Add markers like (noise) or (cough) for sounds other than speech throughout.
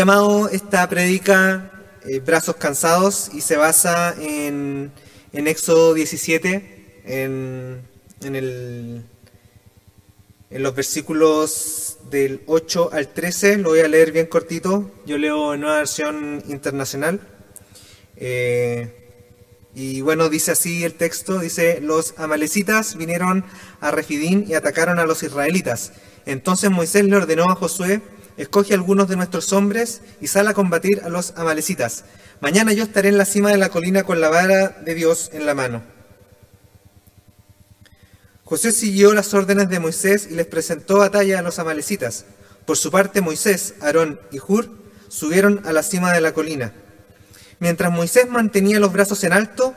Llamado esta predica eh, Brazos Cansados y se basa en, en Éxodo 17, en, en, el, en los versículos del 8 al 13. Lo voy a leer bien cortito. Yo leo en una versión internacional. Eh, y bueno, dice así el texto, dice, los amalecitas vinieron a Refidín y atacaron a los israelitas. Entonces Moisés le ordenó a Josué, escoge algunos de nuestros hombres y sal a combatir a los amalecitas. Mañana yo estaré en la cima de la colina con la vara de Dios en la mano. José siguió las órdenes de Moisés y les presentó batalla a los amalecitas. Por su parte, Moisés, Aarón y Hur subieron a la cima de la colina. Mientras Moisés mantenía los brazos en alto,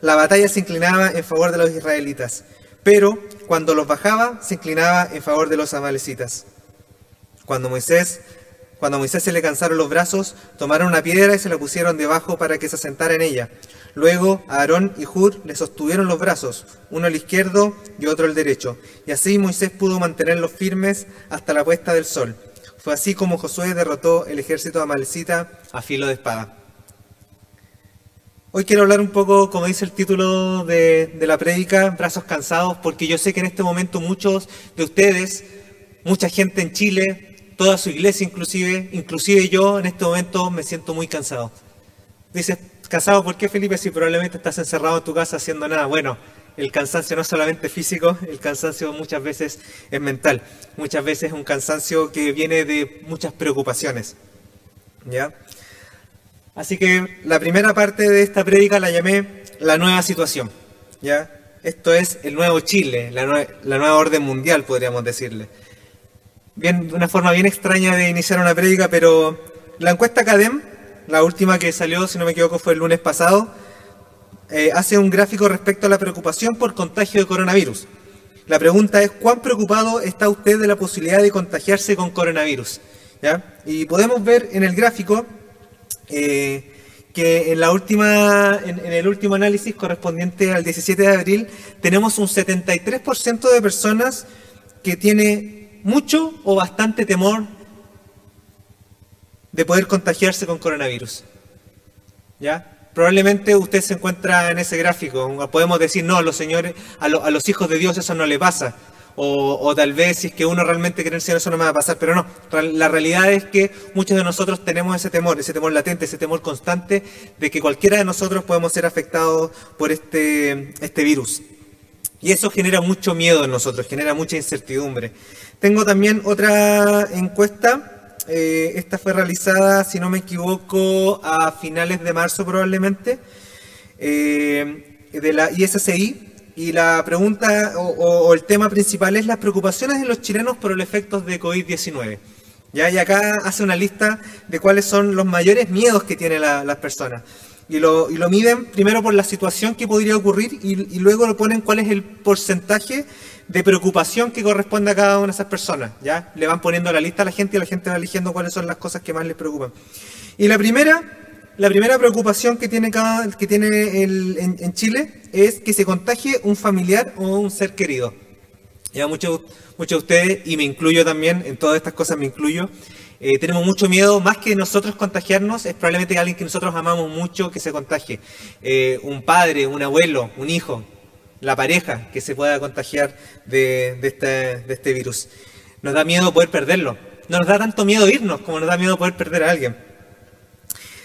la batalla se inclinaba en favor de los israelitas, pero cuando los bajaba, se inclinaba en favor de los amalecitas. Cuando Moisés, cuando Moisés se le cansaron los brazos, tomaron una piedra y se la pusieron debajo para que se asentara en ella. Luego Aarón y Hur le sostuvieron los brazos, uno al izquierdo y otro al derecho, y así Moisés pudo mantenerlos firmes hasta la puesta del sol. Fue así como Josué derrotó el ejército amalecita a filo de espada. Hoy quiero hablar un poco, como dice el título de, la prédica, brazos cansados, porque yo sé que en este momento muchos de ustedes, mucha gente en Chile, toda su iglesia inclusive, inclusive yo en este momento me siento muy cansado. Dices, ¿cansado por qué Felipe? Si probablemente estás encerrado en tu casa haciendo nada. Bueno, el cansancio no es solamente físico, el cansancio muchas veces es mental. Muchas veces es un cansancio que viene de muchas preocupaciones. ¿Ya? Así que la primera parte de esta prédica la llamé la nueva situación. ¿ya? Esto es el nuevo Chile, la, nueva orden mundial, podríamos decirle. Bien, una forma bien extraña de iniciar una prédica, pero la encuesta Cadem, la última que salió, si no me equivoco, fue el lunes pasado, eh, hace un gráfico respecto a la preocupación por contagio de coronavirus. La pregunta es, ¿cuán preocupado está usted de la posibilidad de contagiarse con coronavirus? Y podemos ver en el gráfico eh, que en, la última, en, el último análisis correspondiente al 17 de abril tenemos un 73% de personas que tiene mucho o bastante temor de poder contagiarse con coronavirus. ¿Ya? Probablemente usted se encuentra en ese gráfico. Podemos decir, no, a los señores, a, los hijos de Dios eso no le pasa o, tal vez si es que uno realmente cree en Señor eso no me va a pasar, pero no, la realidad es que muchos de nosotros tenemos ese temor, ese temor latente, ese temor constante de que cualquiera de nosotros podemos ser afectados por este, este virus. Y eso genera mucho miedo en nosotros, genera mucha incertidumbre. Tengo también otra encuesta, eh, esta fue realizada, si no me equivoco, a finales de marzo probablemente, eh, de la ISCI, y la pregunta o, el tema principal es las preocupaciones de los chilenos por los efectos de COVID-19. ¿Ya? Y acá hace una lista de cuáles son los mayores miedos que tienen las personas. Y lo, y lo, miden primero por la situación que podría ocurrir y, luego lo ponen cuál es el porcentaje de preocupación que corresponde a cada una de esas personas. ¿ya? Le van poniendo la lista a la gente y la gente va eligiendo cuáles son las cosas que más les preocupan. Y la primera la primera preocupación que tiene, cada, que tiene el, en, Chile es que se contagie un familiar o un ser querido. Ya muchos, muchos de ustedes, y me incluyo también, en todas estas cosas me incluyo, eh, tenemos mucho miedo, más que nosotros contagiarnos, es probablemente alguien que nosotros amamos mucho que se contagie. Eh, un padre, un abuelo, un hijo, la pareja que se pueda contagiar de, de, este, de este virus. Nos da miedo poder perderlo. No nos da tanto miedo irnos como nos da miedo poder perder a alguien.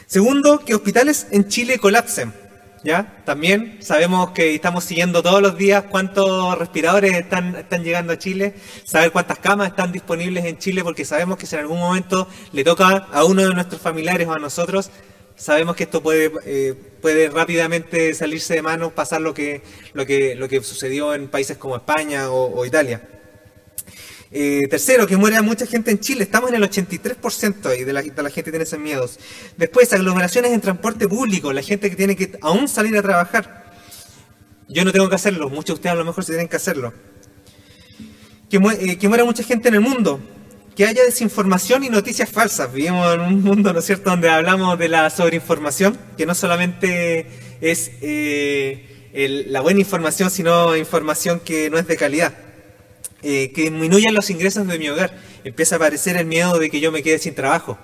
Segundo, que hospitales en Chile colapsen. ¿Ya? También sabemos que estamos siguiendo todos los días cuántos respiradores están, llegando a Chile, saber cuántas camas están disponibles en Chile, porque sabemos que si en algún momento le toca a uno de nuestros familiares o a nosotros, sabemos que esto puede, eh, puede rápidamente salirse de manos, pasar lo que, lo que, lo que sucedió en países como España o Italia. Eh, tercero, que muera mucha gente en Chile. Estamos en el 83% ahí de la, de la gente tiene esos miedos. Después, aglomeraciones en transporte público. La gente que tiene que aún salir a trabajar. Yo no tengo que hacerlo. Muchos de ustedes a lo mejor sí tienen que hacerlo. Que, eh, que muera mucha gente en el mundo. Que haya desinformación y noticias falsas. Vivimos en un mundo, ¿no es cierto?, donde hablamos de la sobreinformación, que no solamente es eh, la buena información, sino información que no es de calidad. Eh, que disminuyan los ingresos de mi hogar. Empieza a aparecer el miedo de que yo me quede sin trabajo.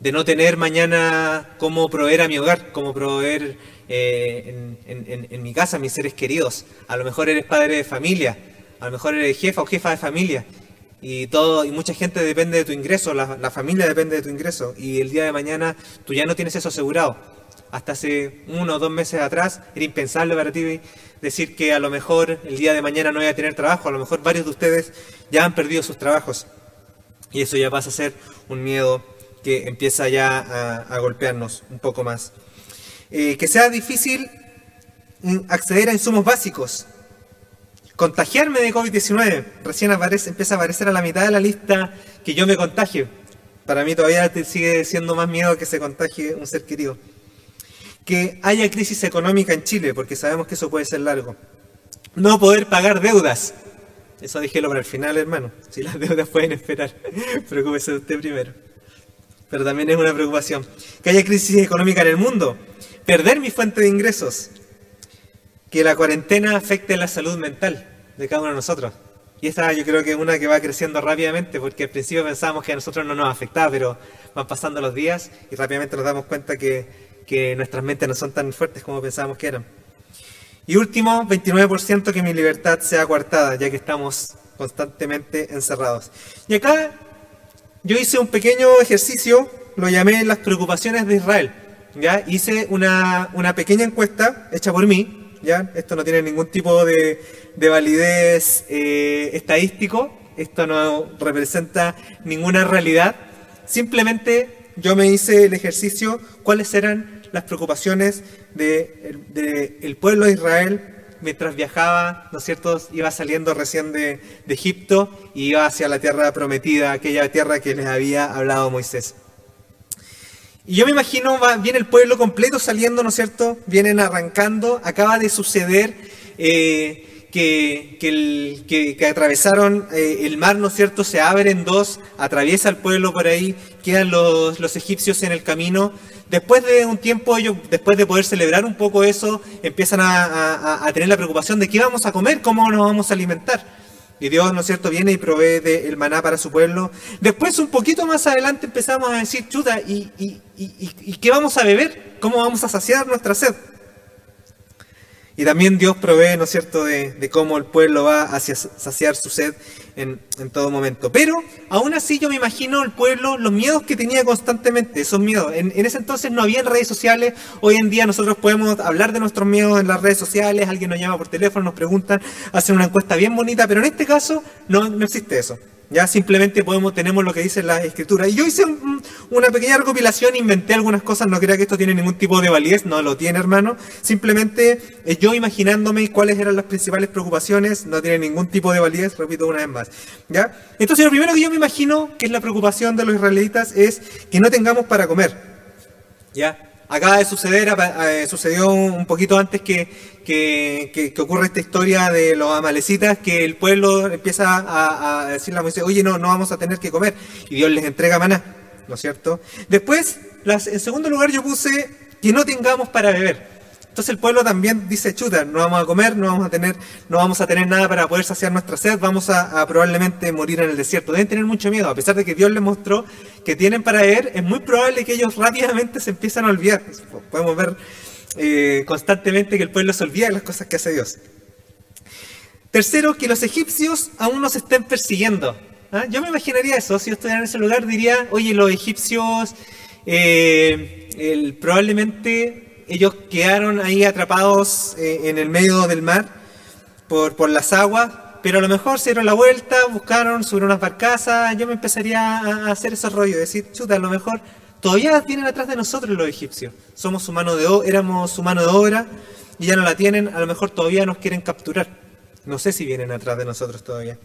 de no tener mañana cómo proveer a mi hogar, cómo proveer eh, en, mi casa a mis seres queridos. A lo mejor eres padre de familia, a lo mejor eres jefa o jefa de familia. Y, todo, y mucha gente depende de tu ingreso, la, la familia depende de tu ingreso. Y el día de mañana tú ya no tienes eso asegurado. Hasta hace uno o dos meses atrás era impensable para ti decir que a lo mejor el día de mañana no voy a tener trabajo. A lo mejor varios de ustedes ya han perdido sus trabajos. Y eso ya pasa a ser un miedo que empieza ya a, golpearnos un poco más. Eh, que sea difícil acceder a insumos básicos. Contagiarme de COVID-19. Recién aparece, empieza a aparecer a la mitad de la lista que yo me contagio. Para mí todavía sigue siendo más miedo que se contagie un ser querido. Que haya crisis económica en Chile, porque sabemos que eso puede ser largo. No poder pagar deudas. Eso dijelo para el final, hermano. Si las deudas pueden esperar, (laughs) preocúpese usted primero pero también es una preocupación. Que haya crisis económica en el mundo, perder mi fuente de ingresos, que la cuarentena afecte la salud mental de cada uno de nosotros. Y esta yo creo que es una que va creciendo rápidamente, porque al principio pensábamos que a nosotros no nos afectaba, pero van pasando los días y rápidamente nos damos cuenta que, que nuestras mentes no son tan fuertes como pensábamos que eran. Y último, 29% que mi libertad sea coartada, ya que estamos constantemente encerrados. Y acá yo hice un pequeño ejercicio, lo llamé las preocupaciones de Israel. ¿ya? Hice una, pequeña encuesta hecha por mí, ¿ya? esto no tiene ningún tipo de, validez eh, estadístico, esto no representa ninguna realidad, simplemente yo me hice el ejercicio cuáles eran las preocupaciones del de, pueblo de Israel mientras viajaba, ¿no es cierto? Iba saliendo recién de, Egipto y iba hacia la tierra prometida, aquella tierra que les había hablado Moisés. Y yo me imagino, viene el pueblo completo saliendo, ¿no es cierto? Vienen arrancando, acaba de suceder eh, que, atravesaron eh, el mar, ¿no es cierto? Se abre en dos, atraviesa el pueblo por ahí, quedan los, los egipcios en el camino, Después de un tiempo, ellos, después de poder celebrar un poco eso, empiezan a, tener la preocupación de qué vamos a comer, cómo nos vamos a alimentar. Y Dios, ¿no es cierto?, viene y provee el maná para su pueblo. Después, un poquito más adelante, empezamos a decir, chuta, ¿y, y qué vamos a beber? ¿Cómo vamos a saciar nuestra sed? Y también Dios provee, ¿no es cierto?, de, cómo el pueblo va a saciar su sed en, todo momento. Pero aún así yo me imagino el pueblo, los miedos que tenía constantemente, esos miedos. En, ese entonces no había redes sociales, hoy en día nosotros podemos hablar de nuestros miedos en las redes sociales, alguien nos llama por teléfono, nos preguntan, hacen una encuesta bien bonita, pero en este caso no, no existe eso. Ya simplemente podemos, tenemos lo que dice la escritura. Y yo hice una pequeña recopilación, inventé algunas cosas, no crea que esto tiene ningún tipo de validez, no lo tiene hermano. Simplemente eh, yo imaginándome cuáles eran las principales preocupaciones, no tiene ningún tipo de validez, repito una vez más. ¿ya? Entonces lo primero que yo me imagino que es la preocupación de los israelitas es que no tengamos para comer. ¿Ya? Acaba de suceder, eh, sucedió un poquito antes que, que, ocurre esta historia de los amalecitas, que el pueblo empieza a, decirle a Moisés, oye, no, no vamos a tener que comer. Y Dios les entrega maná, ¿no es cierto? Después, en segundo lugar, yo puse que no tengamos para beber. Entonces el pueblo también dice, chuta, no vamos a comer, no vamos a tener, no vamos a tener nada para poder saciar nuestra sed, vamos a, probablemente morir en el desierto. Deben tener mucho miedo, a pesar de que Dios les mostró que tienen para ver, es muy probable que ellos rápidamente se empiezan a olvidar. Podemos ver eh, constantemente que el pueblo se olvida de las cosas que hace Dios. Tercero, que los egipcios aún nos estén persiguiendo. ¿Ah? Yo me imaginaría eso, si yo estuviera en ese lugar diría, oye, los egipcios eh, probablemente ellos quedaron ahí atrapados eh, en el medio del mar por, las aguas, pero a lo mejor se dieron la vuelta, buscaron sobre unas barcazas, yo me empezaría a hacer ese rollo, decir, chuta, a lo mejor todavía tienen atrás de nosotros los egipcios, somos su mano de éramos su mano de obra y ya no la tienen, a lo mejor todavía nos quieren capturar, no sé si vienen atrás de nosotros todavía.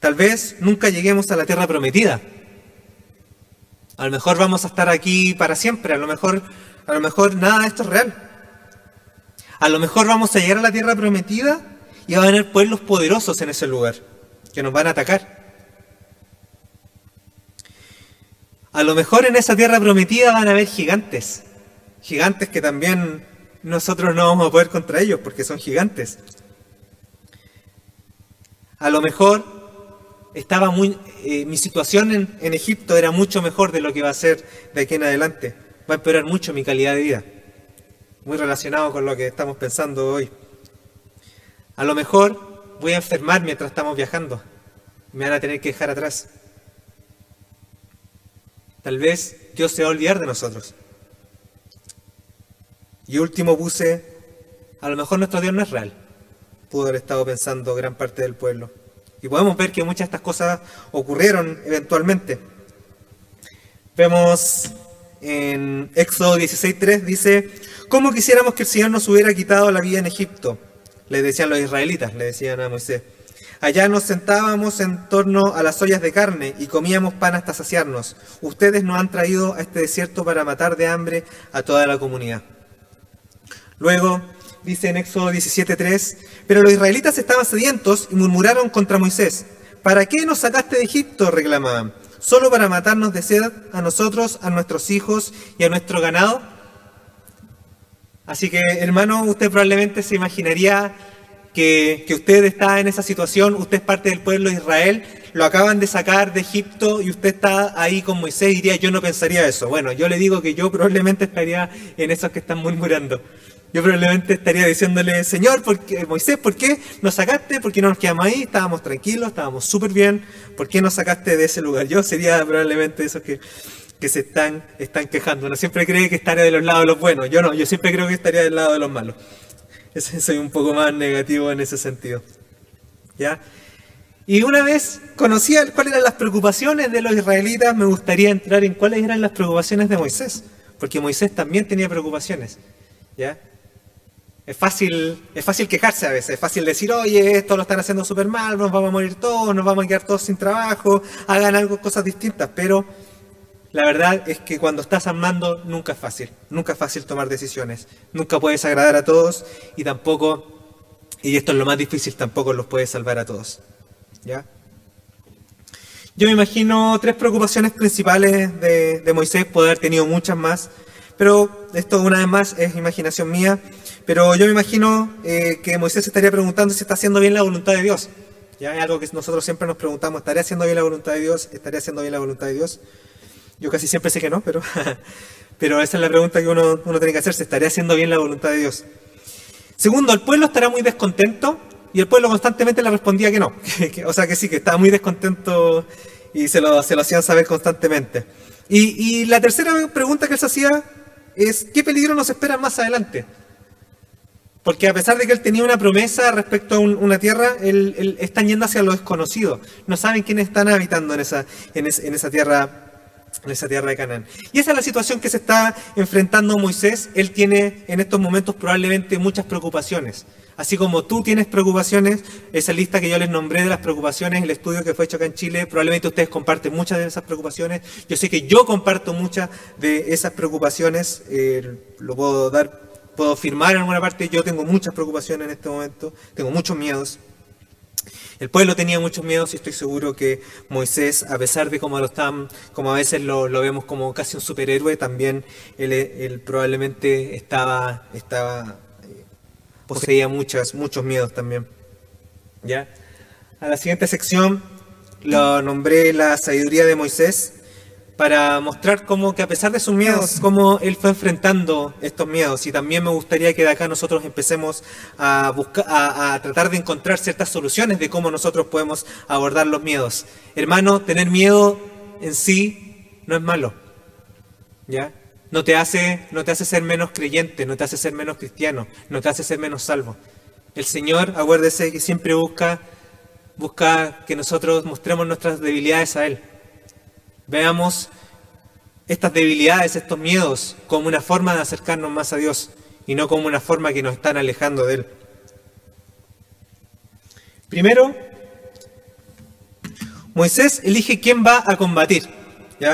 Tal vez nunca lleguemos a la tierra prometida. A lo mejor vamos a estar aquí para siempre, a lo mejor a lo mejor nada de esto es real. A lo mejor vamos a llegar a la tierra prometida y va a haber pueblos poderosos en ese lugar que nos van a atacar. A lo mejor en esa tierra prometida van a haber gigantes. Gigantes que también nosotros no vamos a poder contra ellos porque son gigantes. A lo mejor estaba muy, eh, mi situación en, en Egipto era mucho mejor de lo que va a ser de aquí en adelante. Va a empeorar mucho mi calidad de vida. Muy relacionado con lo que estamos pensando hoy. A lo mejor voy a enfermar mientras estamos viajando. Me van a tener que dejar atrás. Tal vez Dios se va a olvidar de nosotros. Y último puse, a lo mejor nuestro Dios no es real. Pudo haber estado pensando gran parte del pueblo. Y podemos ver que muchas de estas cosas ocurrieron eventualmente. Vemos en Éxodo 16.3, dice, ¿cómo quisiéramos que el Señor nos hubiera quitado la vida en Egipto? Le decían los israelitas, le decían a Moisés. Allá nos sentábamos en torno a las ollas de carne y comíamos pan hasta saciarnos. Ustedes nos han traído a este desierto para matar de hambre a toda la comunidad. Luego dice en Éxodo 17:3, pero los israelitas estaban sedientos y murmuraron contra Moisés. ¿Para qué nos sacaste de Egipto? reclamaban. ¿Solo para matarnos de sed a nosotros, a nuestros hijos y a nuestro ganado? Así que, hermano, usted probablemente se imaginaría que, que, usted está en esa situación, usted es parte del pueblo de Israel, lo acaban de sacar de Egipto y usted está ahí con Moisés diría, yo no pensaría eso. Bueno, yo le digo que yo probablemente estaría en esos que están murmurando. Yo probablemente estaría diciéndole, Señor, ¿por Moisés, ¿por qué nos sacaste? ¿Por qué no nos quedamos ahí? Estábamos tranquilos, estábamos súper bien. ¿Por qué nos sacaste de ese lugar? Yo sería probablemente esos que, que se están, están quejando. Uno siempre cree que estaría de los lados de los buenos. Yo no, yo siempre creo que estaría del lado de los malos. Soy un poco más negativo en ese sentido. ¿Ya? Y una vez conocía cuáles eran las preocupaciones de los israelitas, me gustaría entrar en cuáles eran las preocupaciones de Moisés. Porque Moisés también tenía preocupaciones. ¿Ya? Es fácil, es fácil quejarse a veces, es fácil decir, oye, esto lo están haciendo súper mal, nos vamos a morir todos, nos vamos a quedar todos sin trabajo, hagan algo, cosas distintas, pero la verdad es que cuando estás armando nunca es fácil, nunca es fácil tomar decisiones, nunca puedes agradar a todos y tampoco, y esto es lo más difícil, tampoco los puedes salvar a todos. ¿Ya? Yo me imagino tres preocupaciones principales de, de Moisés, puede haber tenido muchas más, pero esto una vez más es imaginación mía. Pero yo me imagino eh, que Moisés estaría preguntando si está haciendo bien la voluntad de Dios. Ya es algo que nosotros siempre nos preguntamos, ¿estaría haciendo bien la voluntad de Dios? ¿Estaría haciendo bien la voluntad de Dios? Yo casi siempre sé que no, pero, (laughs) pero esa es la pregunta que uno, uno tiene que hacerse, ¿estaría haciendo bien la voluntad de Dios? Segundo, el pueblo estará muy descontento y el pueblo constantemente le respondía que no. (laughs) o sea que sí, que estaba muy descontento y se lo, se lo hacían saber constantemente. Y, y la tercera pregunta que él se hacía es, ¿qué peligro nos espera más adelante? Porque a pesar de que él tenía una promesa respecto a una tierra, él, están yendo hacia lo desconocido. No saben quiénes están habitando en esa, en, esa tierra en esa tierra de Canaán. Y esa es la situación que se está enfrentando Moisés. Él tiene en estos momentos probablemente muchas preocupaciones. Así como tú tienes preocupaciones, esa lista que yo les nombré de las preocupaciones, el estudio que fue hecho acá en Chile, probablemente ustedes comparten muchas de esas preocupaciones. Yo sé que yo comparto muchas de esas preocupaciones, eh, lo puedo dar puedo afirmar en alguna parte, yo tengo muchas preocupaciones en este momento, tengo muchos miedos. El pueblo tenía muchos miedos y estoy seguro que Moisés, a pesar de como lo están, como a veces lo, vemos como casi un superhéroe, también él, probablemente estaba, estaba, eh, poseía muchas, muchos miedos también. ¿Ya? A la siguiente sección lo nombré la sabiduría de Moisés para mostrar cómo que a pesar de sus miedos, cómo él fue enfrentando estos miedos. Y también me gustaría que de acá nosotros empecemos a, buscar, a, tratar de encontrar ciertas soluciones de cómo nosotros podemos abordar los miedos. Hermano, tener miedo en sí no es malo. ¿Ya? No te hace, no te hace ser menos creyente, no te hace ser menos cristiano, no te hace ser menos salvo. El Señor, acuérdese que siempre busca, busca que nosotros mostremos nuestras debilidades a Él. Veamos estas debilidades, estos miedos, como una forma de acercarnos más a Dios y no como una forma que nos están alejando de Él. Primero, Moisés elige quién va a combatir.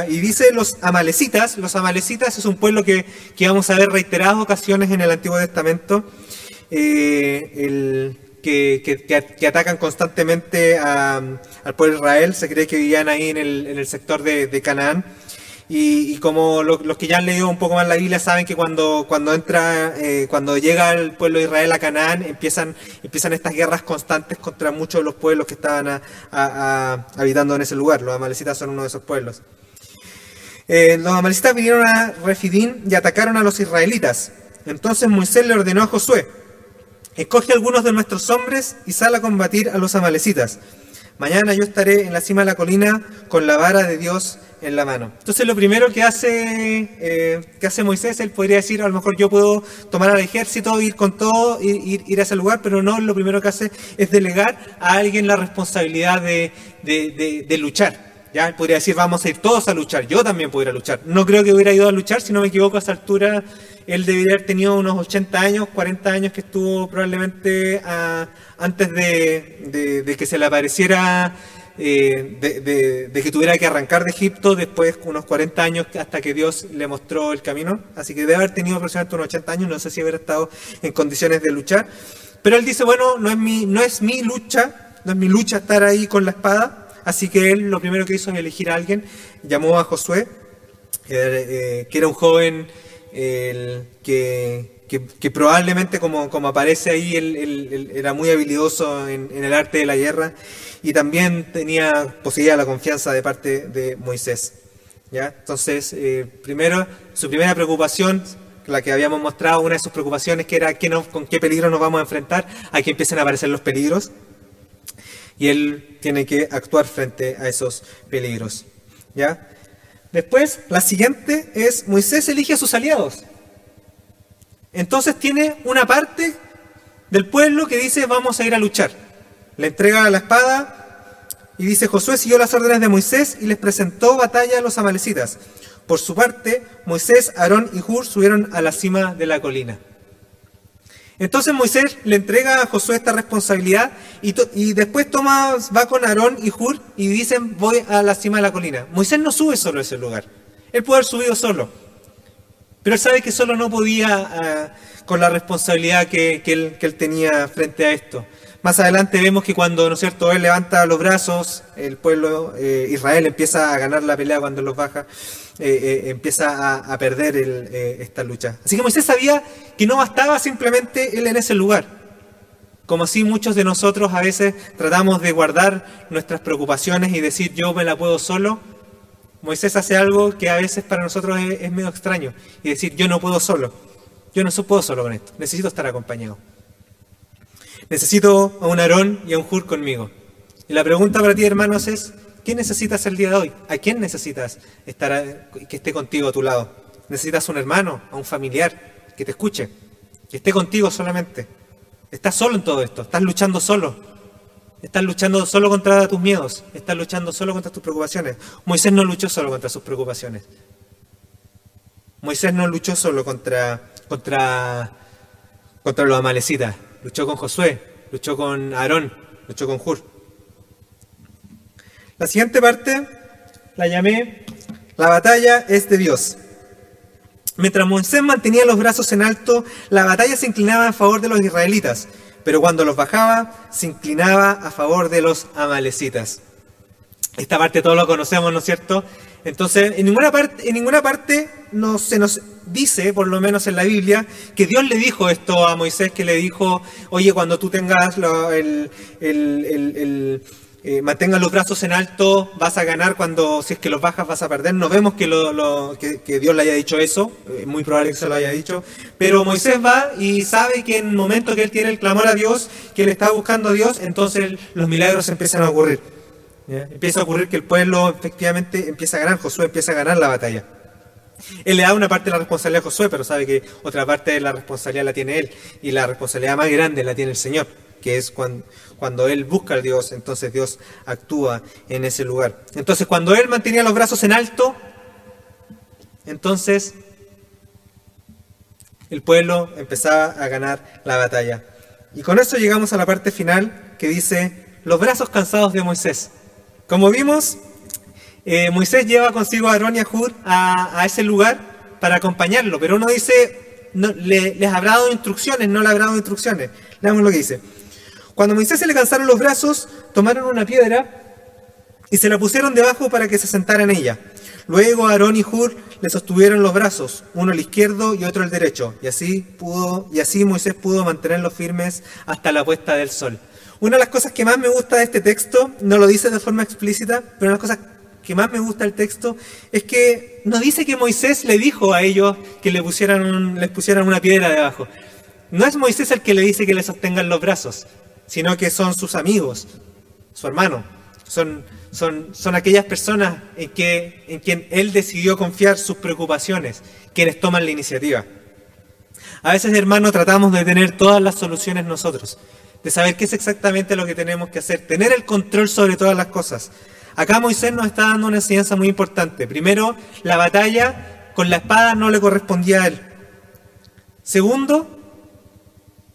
Y dice los amalecitas, los amalecitas es un pueblo que, vamos a ver reiteradas ocasiones en el Antiguo Testamento. Eh, el, que, atacan constantemente al pueblo de Israel, se cree que vivían ahí en el, sector de, Canaán. Y, como los que ya han leído un poco más la Biblia saben que cuando, cuando entra, eh, cuando llega el pueblo de Israel a Canaán, empiezan, empiezan estas guerras constantes contra muchos de los pueblos que estaban habitando en ese lugar. Los amalecitas son uno de esos pueblos. Eh, los amalecitas vinieron a Refidín y atacaron a los israelitas. Entonces Moisés le ordenó a Josué, escoge algunos de nuestros hombres y sal a combatir a los amalecitas. Mañana yo estaré en la cima de la colina con la vara de Dios en la mano. Entonces lo primero que hace, eh, que hace Moisés, él podría decir, a lo mejor yo puedo tomar al ejército, ir con todo, ir, ir, a ese lugar, pero no, lo primero que hace es delegar a alguien la responsabilidad de, de, luchar. Ya podría decir, vamos a ir todos a luchar, yo también podría luchar. No creo que hubiera ido a luchar, si no me equivoco, a esa altura él debería haber tenido unos 80 años, 40 años que estuvo probablemente ah, antes de, que se le apareciera eh, de, que tuviera que arrancar de Egipto después unos 40 años hasta que Dios le mostró el camino. Así que debe haber tenido aproximadamente unos 80 años, no sé si hubiera estado en condiciones de luchar. Pero él dice, bueno, no es mi, no es mi lucha, no es mi lucha estar ahí con la espada. Así que él lo primero que hizo es elegir a alguien, llamó a Josué, eh, que era un joven que, que, probablemente como, como aparece ahí, él, era muy habilidoso en, el arte de la guerra y también tenía, poseía la confianza de parte de Moisés. ¿ya? Entonces, eh, primero, su primera preocupación, la que habíamos mostrado, una de sus preocupaciones que era qué con qué peligro nos vamos a enfrentar, aquí empiezan a aparecer los peligros y él tiene que actuar frente a esos peligros. ¿ya? Después, la siguiente es Moisés elige a sus aliados. Entonces tiene una parte del pueblo que dice vamos a ir a luchar. Le entrega la espada y dice Josué siguió las órdenes de Moisés y les presentó batalla a los amalecitas. Por su parte, Moisés, Aarón y Hur subieron a la cima de la colina. Entonces Moisés le entrega a Josué esta responsabilidad y, después toma, va con Aarón y Hur y dicen voy a la cima de la colina. Moisés no sube solo a ese lugar. Él puede haber subido solo. Pero él sabe que solo no podía ah, con la responsabilidad que, él, tenía frente a esto. Más adelante vemos que cuando, ¿no es cierto?, él levanta los brazos, el pueblo eh, Israel empieza a ganar la pelea cuando los baja, eh, eh, empieza a, perder esta lucha. Así que Moisés sabía que no bastaba simplemente él en ese lugar. Como así muchos de nosotros a veces tratamos de guardar nuestras preocupaciones y decir yo me la puedo solo, Moisés hace algo que a veces para nosotros es, medio extraño y decir, yo no puedo solo, yo no puedo solo con esto, necesito estar acompañado. Necesito a un Aarón y a un Hur conmigo. Y la pregunta para ti, hermanos, es, ¿qué necesitas el día de hoy? ¿A quién necesitas estar que esté contigo a tu lado? ¿Necesitas un hermano, a un familiar que te escuche, que esté contigo solamente? ¿Estás solo en todo esto? ¿Estás luchando solo? Estás luchando solo contra tus miedos, estás luchando solo contra tus preocupaciones. Moisés no luchó solo contra sus preocupaciones. Moisés no luchó solo contra, contra, contra los amalecitas, luchó con Josué, luchó con Aarón, luchó con Hur. La siguiente parte la llamé La batalla es de Dios. Mientras Moisés mantenía los brazos en alto, la batalla se inclinaba a favor de los israelitas pero cuando los bajaba, se inclinaba a favor de los amalecitas. Esta parte todos lo conocemos, ¿no es cierto? Entonces, en ninguna parte, en ninguna parte no, se nos dice, por lo menos en la Biblia, que Dios le dijo esto a Moisés, que le dijo, oye, cuando tú tengas el, eh, los brazos en alto, vas a ganar, cuando si es que los bajas vas a perder. No vemos que, lo, que, Dios le haya dicho eso, es muy probable que se lo haya dicho, pero Moisés va y sabe que en el momento que él tiene el clamor a Dios, que él está buscando a Dios, entonces los milagros empiezan a ocurrir. Empieza a ocurrir que el pueblo efectivamente empieza a ganar, Josué empieza a ganar la batalla. Él le da una parte de la responsabilidad a Josué, pero sabe que otra parte de la responsabilidad la tiene él, y la responsabilidad más grande la tiene el Señor que es cuando, él busca a Dios, entonces Dios actúa en ese lugar. Entonces cuando él mantenía los brazos en alto, entonces el pueblo empezaba a ganar la batalla. Y con eso llegamos a la parte final que dice los brazos cansados de Moisés. Como vimos, eh, Moisés lleva consigo a Aarón y a Hur a, ese lugar para acompañarlo, pero uno dice, no, les habrá dado instrucciones, no le habrá dado instrucciones. Leamos lo que dice. Cuando Moisés se le cansaron los brazos, tomaron una piedra y se la pusieron debajo para que se sentara en ella. Luego Aarón y Hur le sostuvieron los brazos, uno al izquierdo y otro al derecho, y así pudo, y así Moisés pudo mantenerlos firmes hasta la puesta del sol. Una de las cosas que más me gusta de este texto, no lo dice de forma explícita, pero una de las cosas que más me gusta del texto es que no dice que Moisés le dijo a ellos que les pusieran una piedra debajo. No es Moisés el que le dice que le sostengan los brazos, sino que son sus amigos, su hermano. Son aquellas personas en, que, en quien él decidió confiar sus preocupaciones, quienes toman la iniciativa. A veces, hermano, tratamos de tener todas las soluciones nosotros de saber qué es exactamente lo que tenemos que hacer, tener el control sobre todas las cosas. Acá Moisés nos está dando una enseñanza muy importante. Primero, la batalla con la espada no le correspondía a él. Segundo,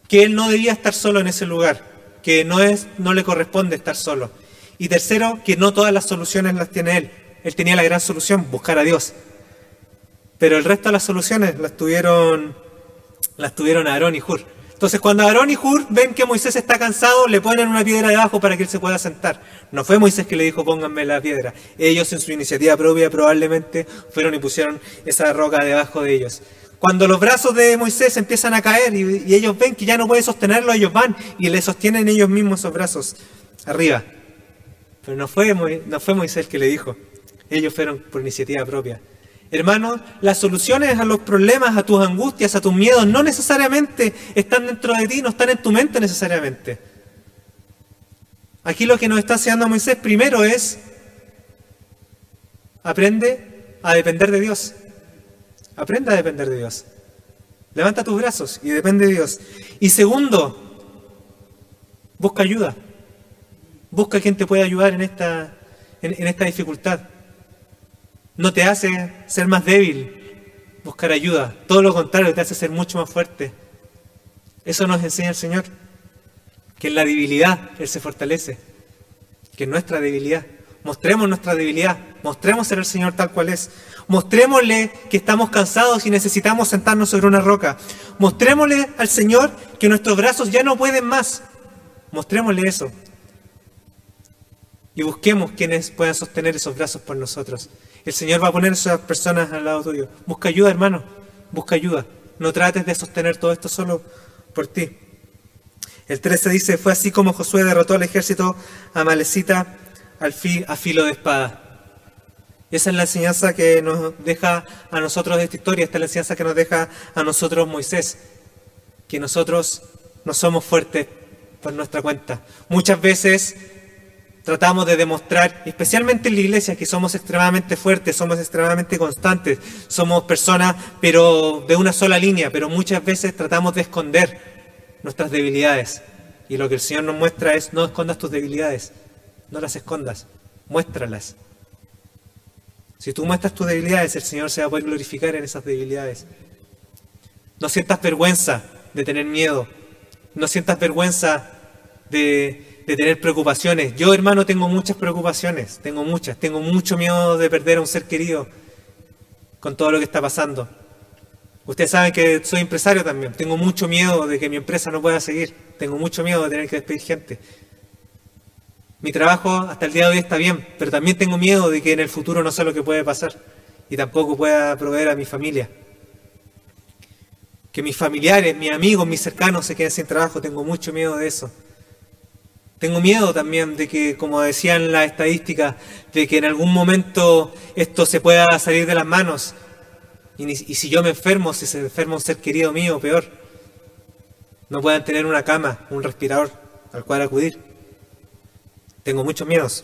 que él no debía estar solo en ese lugar, que no, es, no le corresponde estar solo. Y tercero, que no todas las soluciones las tiene él. Él tenía la gran solución, buscar a Dios. Pero el resto de las soluciones las tuvieron, las tuvieron Aarón y Hur. Entonces cuando Aarón y Hur ven que Moisés está cansado, le ponen una piedra debajo para que él se pueda sentar. No fue Moisés que le dijo pónganme la piedra. Ellos en su iniciativa propia probablemente fueron y pusieron esa roca debajo de ellos. Cuando los brazos de Moisés empiezan a caer y, ellos ven que ya no puede sostenerlo, ellos van y le sostienen ellos mismos esos brazos arriba. Pero no fue, no fue Moisés que le dijo. Ellos fueron por iniciativa propia. Hermanos, las soluciones a los problemas, a tus angustias, a tus miedos, no necesariamente están dentro de ti, no están en tu mente necesariamente. Aquí lo que nos está enseñando Moisés primero es, aprende a depender de Dios. Aprende a depender de Dios. Levanta tus brazos y depende de Dios. Y segundo, busca ayuda. Busca quien te pueda ayudar en esta, en esta dificultad no te hace ser más débil, buscar ayuda. Todo lo contrario, te hace ser mucho más fuerte. Eso nos enseña el Señor. Que en la debilidad Él se fortalece. Que en nuestra debilidad. Mostremos nuestra debilidad. Mostremos ser el Señor tal cual es. Mostrémosle que estamos cansados y necesitamos sentarnos sobre una roca. Mostrémosle al Señor que nuestros brazos ya no pueden más. Mostrémosle eso. Y busquemos quienes puedan sostener esos brazos por nosotros. El Señor va a poner esas personas al lado tuyo. Busca ayuda, hermano. Busca ayuda. No trates de sostener todo esto solo por ti. El 13 dice, fue así como Josué derrotó al ejército amalecita al a filo de espada. esa es la enseñanza que nos deja a nosotros esta historia, esta es la enseñanza que nos deja a nosotros Moisés, que nosotros no somos fuertes por nuestra cuenta. Muchas veces tratamos de demostrar, especialmente en la iglesia, que somos extremadamente fuertes, somos extremadamente constantes, somos personas, pero de una sola línea, pero muchas veces tratamos de esconder nuestras debilidades. Y lo que el Señor nos muestra es, no escondas tus debilidades, no las escondas, muéstralas. Si tú muestras tus debilidades, el Señor se va a poder glorificar en esas debilidades. No sientas vergüenza de tener miedo, no sientas vergüenza de de tener preocupaciones. Yo, hermano, tengo muchas preocupaciones, tengo muchas, tengo mucho miedo de perder a un ser querido con todo lo que está pasando. Ustedes saben que soy empresario también, tengo mucho miedo de que mi empresa no pueda seguir, tengo mucho miedo de tener que despedir gente. Mi trabajo hasta el día de hoy está bien, pero también tengo miedo de que en el futuro no sé lo que puede pasar y tampoco pueda proveer a mi familia. Que mis familiares, mis amigos, mis cercanos se queden sin trabajo, tengo mucho miedo de eso. Tengo miedo también de que, como decían las estadísticas, de que en algún momento esto se pueda salir de las manos. Y, si yo me enfermo, si se enferma un ser querido mío, peor. No puedan tener una cama, un respirador al cual acudir. Tengo muchos miedos.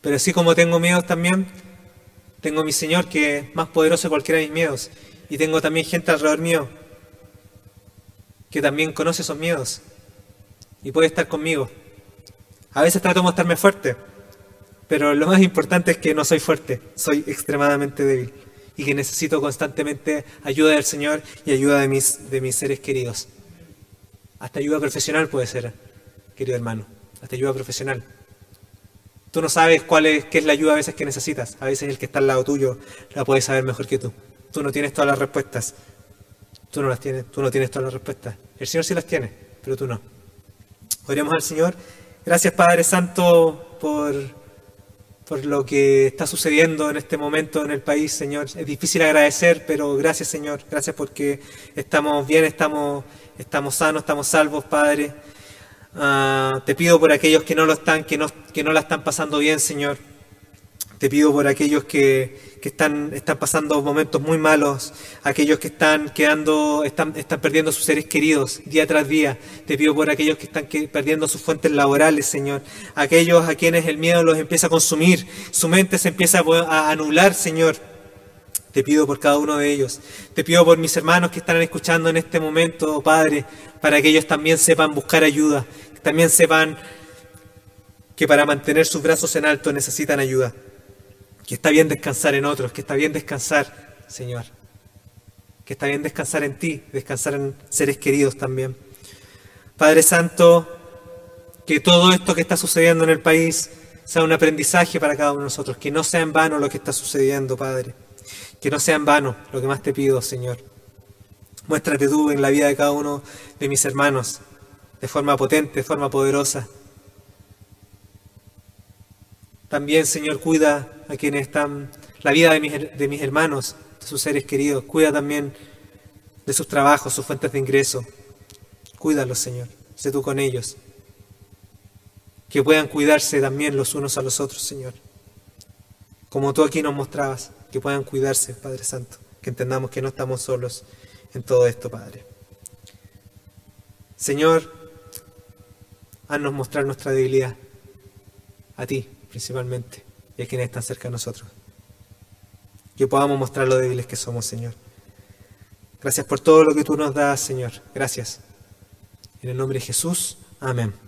Pero así como tengo miedos también, tengo mi Señor que es más poderoso que cualquiera de mis miedos. Y tengo también gente alrededor mío que también conoce esos miedos y puede estar conmigo. A veces trato de mostrarme fuerte, pero lo más importante es que no soy fuerte, soy extremadamente débil y que necesito constantemente ayuda del Señor y ayuda de mis, de mis seres queridos. Hasta ayuda profesional puede ser, querido hermano, hasta ayuda profesional. Tú no sabes cuál es, qué es la ayuda a veces que necesitas. A veces el que está al lado tuyo la puede saber mejor que tú. Tú no tienes todas las respuestas. Tú no las tienes, tú no tienes todas las respuestas. El Señor sí las tiene, pero tú no. Oremos al Señor. Gracias Padre Santo por, por lo que está sucediendo en este momento en el país, Señor. Es difícil agradecer, pero gracias, Señor. Gracias porque estamos bien, estamos, estamos sanos, estamos salvos, Padre. Ah, te pido por aquellos que no lo están, que no, que no la están pasando bien, Señor. Te pido por aquellos que, están, pasando momentos muy malos, aquellos que están quedando, están, perdiendo sus seres queridos día tras día. Te pido por aquellos que están perdiendo sus fuentes laborales, Señor. Aquellos a quienes el miedo los empieza a consumir, su mente se empieza a anular, Señor. Te pido por cada uno de ellos. Te pido por mis hermanos que están escuchando en este momento, Padre, para que ellos también sepan buscar ayuda, también sepan que para mantener sus brazos en alto necesitan ayuda que está bien descansar en otros, que está bien descansar, Señor, que está bien descansar en ti, descansar en seres queridos también. Padre Santo, que todo esto que está sucediendo en el país sea un aprendizaje para cada uno de nosotros, que no sea en vano lo que está sucediendo, Padre, que no sea en vano lo que más te pido, Señor. Muéstrate tú en la vida de cada uno de mis hermanos, de forma potente, de forma poderosa. También, Señor, cuida a quienes están, la vida de mis, de mis hermanos, de sus seres queridos. Cuida también de sus trabajos, sus fuentes de ingreso. Cuídalos, Señor. Sé tú con ellos. Que puedan cuidarse también los unos a los otros, Señor. Como tú aquí nos mostrabas, que puedan cuidarse, Padre Santo. Que entendamos que no estamos solos en todo esto, Padre. Señor, haznos mostrar nuestra debilidad a ti principalmente, y a quienes están cerca de nosotros. Que podamos mostrar lo débiles que somos, Señor. Gracias por todo lo que tú nos das, Señor. Gracias. En el nombre de Jesús. Amén.